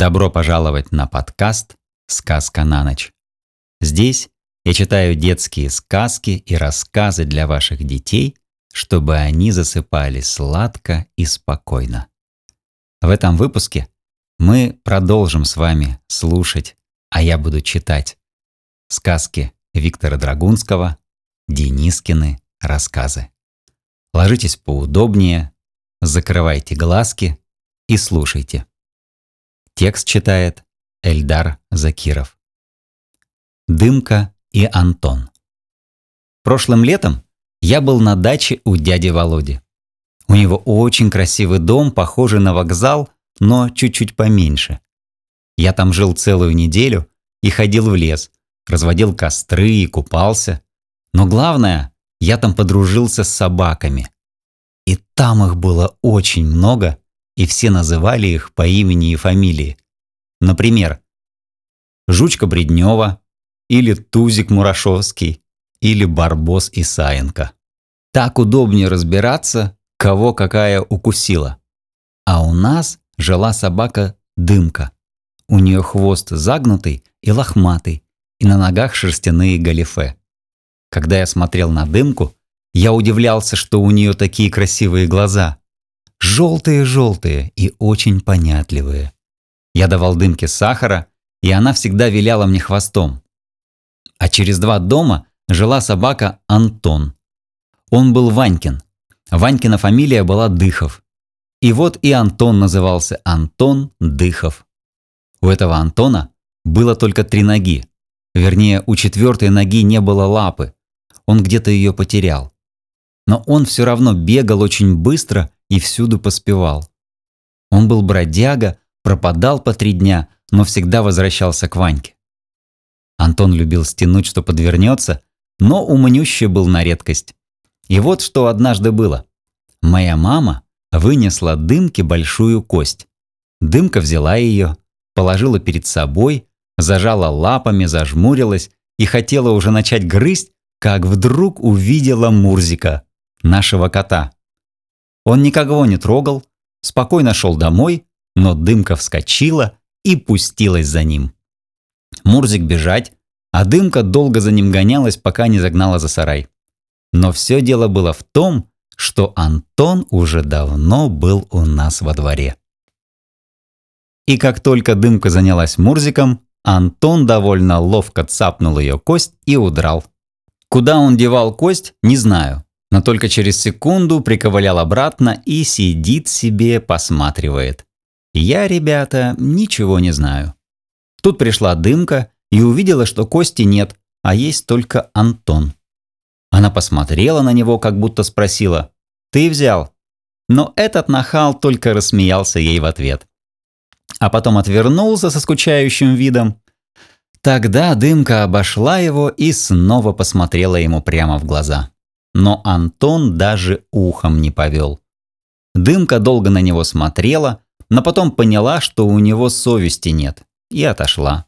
Добро пожаловать на подкаст «Сказка на ночь». Здесь я читаю детские сказки и рассказы для ваших детей, чтобы они засыпали сладко и спокойно. В этом выпуске мы продолжим с вами слушать, а я буду читать сказки Виктора Драгунского, Денискины рассказы. Ложитесь поудобнее, закрывайте глазки и слушайте. Текст читает Эльдар Закиров. Дымка и Антон. Прошлым летом я был на даче у дяди Володи. У него очень красивый дом, похожий на вокзал, но чуть-чуть поменьше. Я там жил целую неделю и ходил в лес, разводил костры и купался. Но главное, я там подружился с собаками. И там их было очень много, и все называли их по имени и фамилии. Например, Жучка Бреднева, или Тузик Мурашовский, или Барбос Исаенко. Так удобнее разбираться, кого какая укусила. А у нас жила собака Дымка. У нее хвост загнутый и лохматый, и на ногах шерстяные галифе. Когда я смотрел на Дымку, я удивлялся, что у нее такие красивые глаза. Желтые-желтые и очень понятливые. Я давал Дымке сахара, и она всегда виляла мне хвостом. А через два дома жила собака Антон. Он был Ванькин. Ванькина фамилия была Дыхов. И вот и Антон назывался Антон Дыхов. У этого Антона было только три ноги. Вернее, у четвертой ноги не было лапы. Он где-то ее потерял. Но он все равно бегал очень быстро и всюду поспевал. Он был бродяга, пропадал по три дня, но всегда возвращался к Ваньке. Антон любил стянуть, что подвернется, но умнющий был на редкость. И вот что однажды было. Моя мама вынесла дымке большую кость. Дымка взяла ее, положила перед собой, зажала лапами, зажмурилась и хотела уже начать грызть, как вдруг увидела Мурзика, нашего кота. Он никого не трогал, спокойно шел домой, но дымка вскочила и пустилась за ним. Мурзик бежать, а дымка долго за ним гонялась, пока не загнала за сарай. Но все дело было в том, что Антон уже давно был у нас во дворе. И как только дымка занялась Мурзиком, Антон довольно ловко цапнул ее кость и удрал. Куда он девал кость, не знаю, но только через секунду приковылял обратно и сидит себе, посматривает. Я, ребята, ничего не знаю. Тут пришла дымка и увидела, что Кости нет, а есть только Антон. Она посмотрела на него, как будто спросила «Ты взял?» Но этот нахал только рассмеялся ей в ответ. А потом отвернулся со скучающим видом. Тогда дымка обошла его и снова посмотрела ему прямо в глаза. Но Антон даже ухом не повел. Дымка долго на него смотрела, но потом поняла, что у него совести нет и отошла.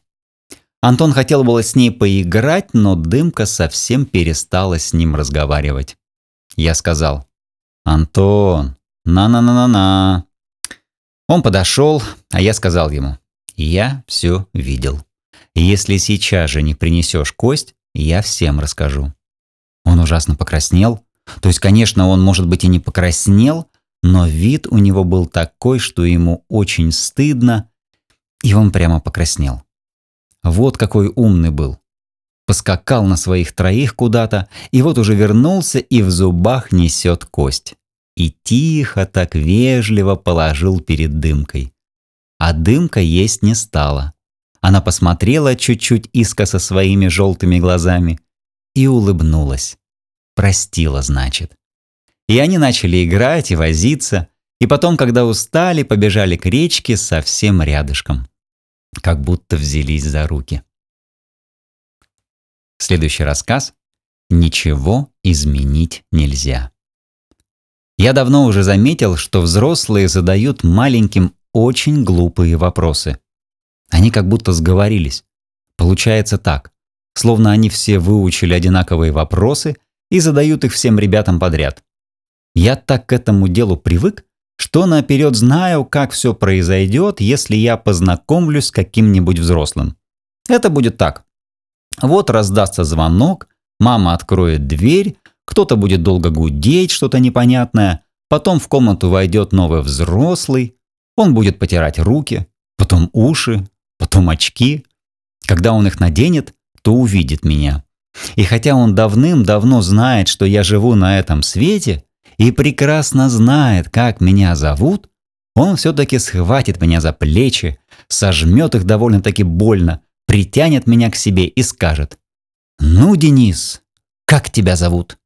Антон хотел было с ней поиграть, но Дымка совсем перестала с ним разговаривать. Я сказал, «Антон, на-на-на-на-на». Он подошел, а я сказал ему, «Я все видел. Если сейчас же не принесешь кость, я всем расскажу». Он ужасно покраснел. То есть, конечно, он, может быть, и не покраснел, но вид у него был такой, что ему очень стыдно, и он прямо покраснел. Вот какой умный был. Поскакал на своих троих куда-то, и вот уже вернулся и в зубах несет кость. И тихо, так вежливо положил перед дымкой. А дымка есть не стала. Она посмотрела чуть-чуть искоса своими желтыми глазами и улыбнулась. Простила, значит. И они начали играть и возиться, и потом, когда устали, побежали к речке совсем рядышком как будто взялись за руки. Следующий рассказ «Ничего изменить нельзя». Я давно уже заметил, что взрослые задают маленьким очень глупые вопросы. Они как будто сговорились. Получается так, словно они все выучили одинаковые вопросы и задают их всем ребятам подряд. Я так к этому делу привык, что наперед знаю, как все произойдет, если я познакомлюсь с каким-нибудь взрослым. Это будет так. Вот раздастся звонок, мама откроет дверь, кто-то будет долго гудеть, что-то непонятное, потом в комнату войдет новый взрослый, он будет потирать руки, потом уши, потом очки. Когда он их наденет, то увидит меня. И хотя он давным-давно знает, что я живу на этом свете, и прекрасно знает, как меня зовут, он все-таки схватит меня за плечи, сожмет их довольно-таки больно, притянет меня к себе и скажет «Ну, Денис, как тебя зовут?»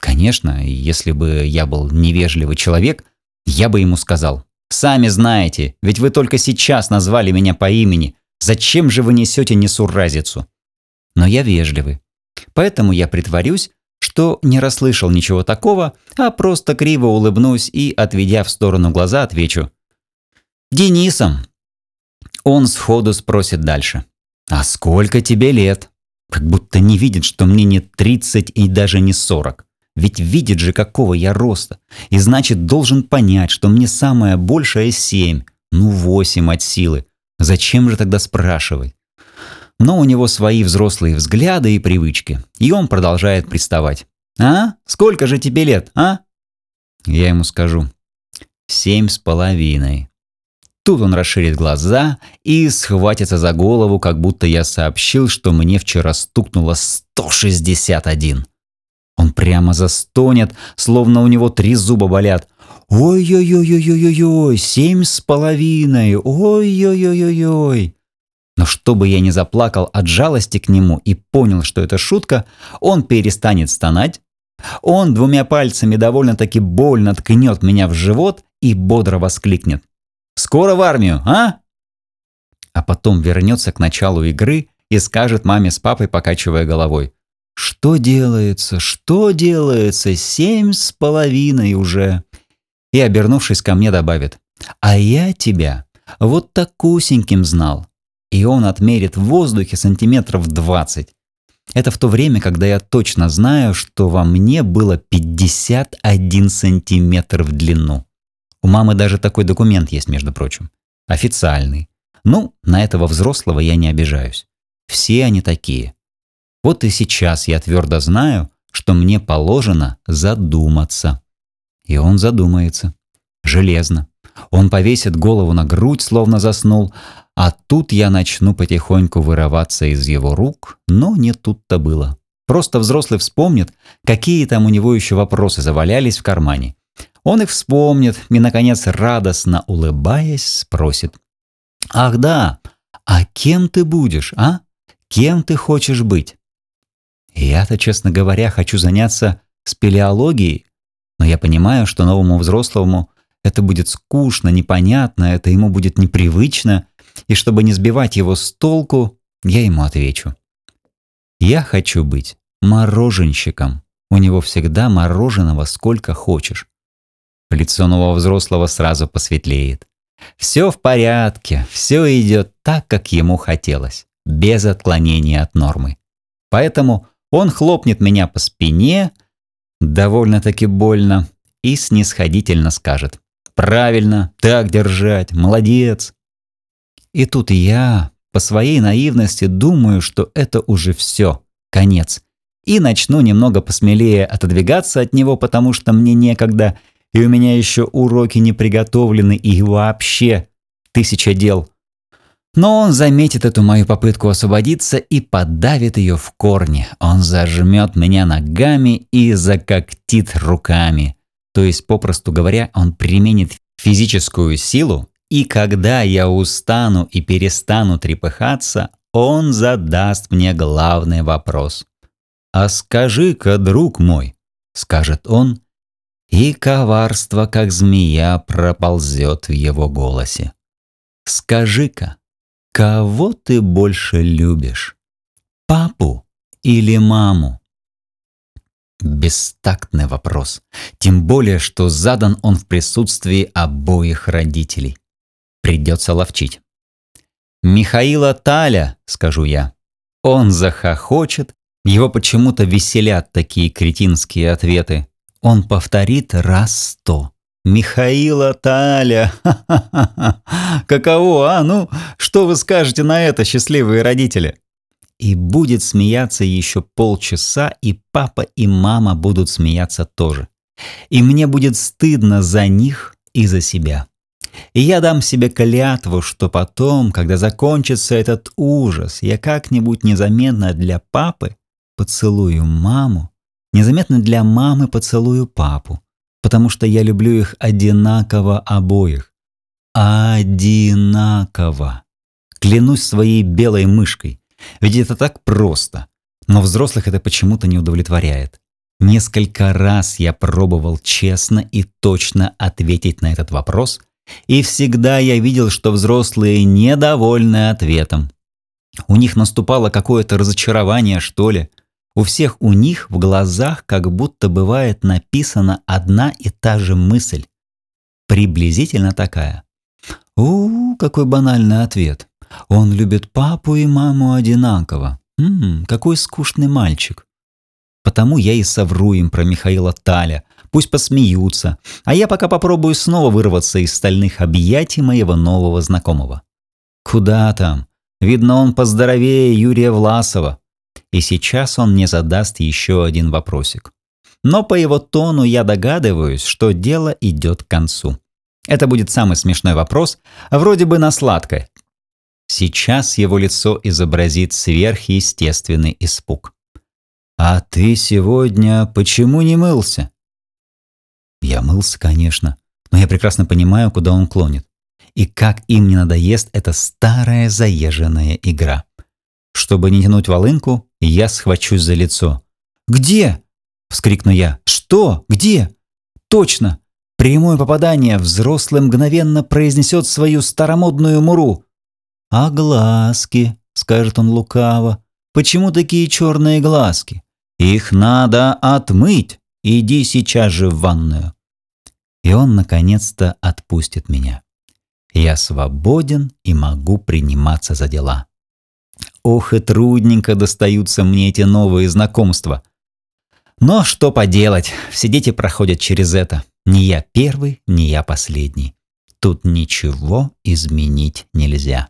Конечно, если бы я был невежливый человек, я бы ему сказал «Сами знаете, ведь вы только сейчас назвали меня по имени, зачем же вы несете несуразицу?» Но я вежливый, поэтому я притворюсь, что не расслышал ничего такого, а просто криво улыбнусь и, отведя в сторону глаза, отвечу. «Денисом!» Он сходу спросит дальше. «А сколько тебе лет?» Как будто не видит, что мне не 30 и даже не 40. Ведь видит же, какого я роста. И значит, должен понять, что мне самое большее 7, ну 8 от силы. Зачем же тогда спрашивать? Но у него свои взрослые взгляды и привычки, и он продолжает приставать. «А? Сколько же тебе лет, а?» Я ему скажу. «Семь с половиной». Тут он расширит глаза и схватится за голову, как будто я сообщил, что мне вчера стукнуло 161. Он прямо застонет, словно у него три зуба болят. «Ой-ой-ой-ой-ой-ой, семь с половиной, ой-ой-ой-ой-ой». Но чтобы я не заплакал от жалости к нему и понял, что это шутка, он перестанет стонать, он двумя пальцами довольно-таки больно ткнет меня в живот и бодро воскликнет. «Скоро в армию, а?» А потом вернется к началу игры и скажет маме с папой, покачивая головой. «Что делается? Что делается? Семь с половиной уже!» И, обернувшись ко мне, добавит. «А я тебя вот такусеньким знал и он отмерит в воздухе сантиметров 20. Это в то время, когда я точно знаю, что во мне было 51 сантиметр в длину. У мамы даже такой документ есть, между прочим. Официальный. Ну, на этого взрослого я не обижаюсь. Все они такие. Вот и сейчас я твердо знаю, что мне положено задуматься. И он задумается. Железно. Он повесит голову на грудь, словно заснул, а тут я начну потихоньку вырываться из его рук, но не тут-то было. Просто взрослый вспомнит, какие там у него еще вопросы завалялись в кармане. Он их вспомнит и, наконец, радостно улыбаясь, спросит. «Ах да, а кем ты будешь, а? Кем ты хочешь быть?» Я-то, честно говоря, хочу заняться спелеологией, но я понимаю, что новому взрослому это будет скучно, непонятно, это ему будет непривычно, и чтобы не сбивать его с толку, я ему отвечу. Я хочу быть мороженщиком. У него всегда мороженого сколько хочешь. Лицо нового взрослого сразу посветлеет. Все в порядке, все идет так, как ему хотелось, без отклонения от нормы. Поэтому он хлопнет меня по спине, довольно-таки больно, и снисходительно скажет. «Правильно, так держать, молодец, и тут я, по своей наивности, думаю, что это уже все, конец. И начну немного посмелее отодвигаться от него, потому что мне некогда, и у меня еще уроки не приготовлены, и вообще тысяча дел. Но он заметит эту мою попытку освободиться и подавит ее в корне. Он зажмет меня ногами и закоктит руками. То есть, попросту говоря, он применит физическую силу и когда я устану и перестану трепыхаться, он задаст мне главный вопрос. «А скажи-ка, друг мой», — скажет он, и коварство, как змея, проползет в его голосе. «Скажи-ка, кого ты больше любишь, папу или маму?» Бестактный вопрос, тем более, что задан он в присутствии обоих родителей. Придется ловчить. «Михаила Таля», — скажу я. Он захохочет, его почему-то веселят такие кретинские ответы. Он повторит раз сто. Михаила Таля! Ха-ха-ха! Каково, а? Ну, что вы скажете на это, счастливые родители? И будет смеяться еще полчаса, и папа и мама будут смеяться тоже. И мне будет стыдно за них и за себя. И я дам себе клятву, что потом, когда закончится этот ужас, я как-нибудь незаметно для папы поцелую маму, незаметно для мамы поцелую папу, потому что я люблю их одинаково обоих. Одинаково. Клянусь своей белой мышкой. Ведь это так просто. Но взрослых это почему-то не удовлетворяет. Несколько раз я пробовал честно и точно ответить на этот вопрос, и всегда я видел, что взрослые недовольны ответом. У них наступало какое-то разочарование, что ли – у всех у них в глазах как будто бывает написана одна и та же мысль. Приблизительно такая. У, какой банальный ответ. Он любит папу и маму одинаково. Ммм, какой скучный мальчик. Потому я и совру им про Михаила Таля. Пусть посмеются. А я пока попробую снова вырваться из стальных объятий моего нового знакомого. Куда там? Видно, он поздоровее Юрия Власова и сейчас он мне задаст еще один вопросик. Но по его тону я догадываюсь, что дело идет к концу. Это будет самый смешной вопрос, вроде бы на сладкое. Сейчас его лицо изобразит сверхъестественный испуг. «А ты сегодня почему не мылся?» Я мылся, конечно, но я прекрасно понимаю, куда он клонит. И как им не надоест эта старая заезженная игра. Чтобы не тянуть волынку, я схвачусь за лицо. «Где?» – вскрикну я. «Что? Где?» «Точно! Прямое попадание взрослый мгновенно произнесет свою старомодную муру. «А глазки?» – скажет он лукаво. «Почему такие черные глазки? Их надо отмыть. Иди сейчас же в ванную». И он наконец-то отпустит меня. Я свободен и могу приниматься за дела. Ох и трудненько достаются мне эти новые знакомства. Но что поделать, все дети проходят через это. Не я первый, не я последний. Тут ничего изменить нельзя.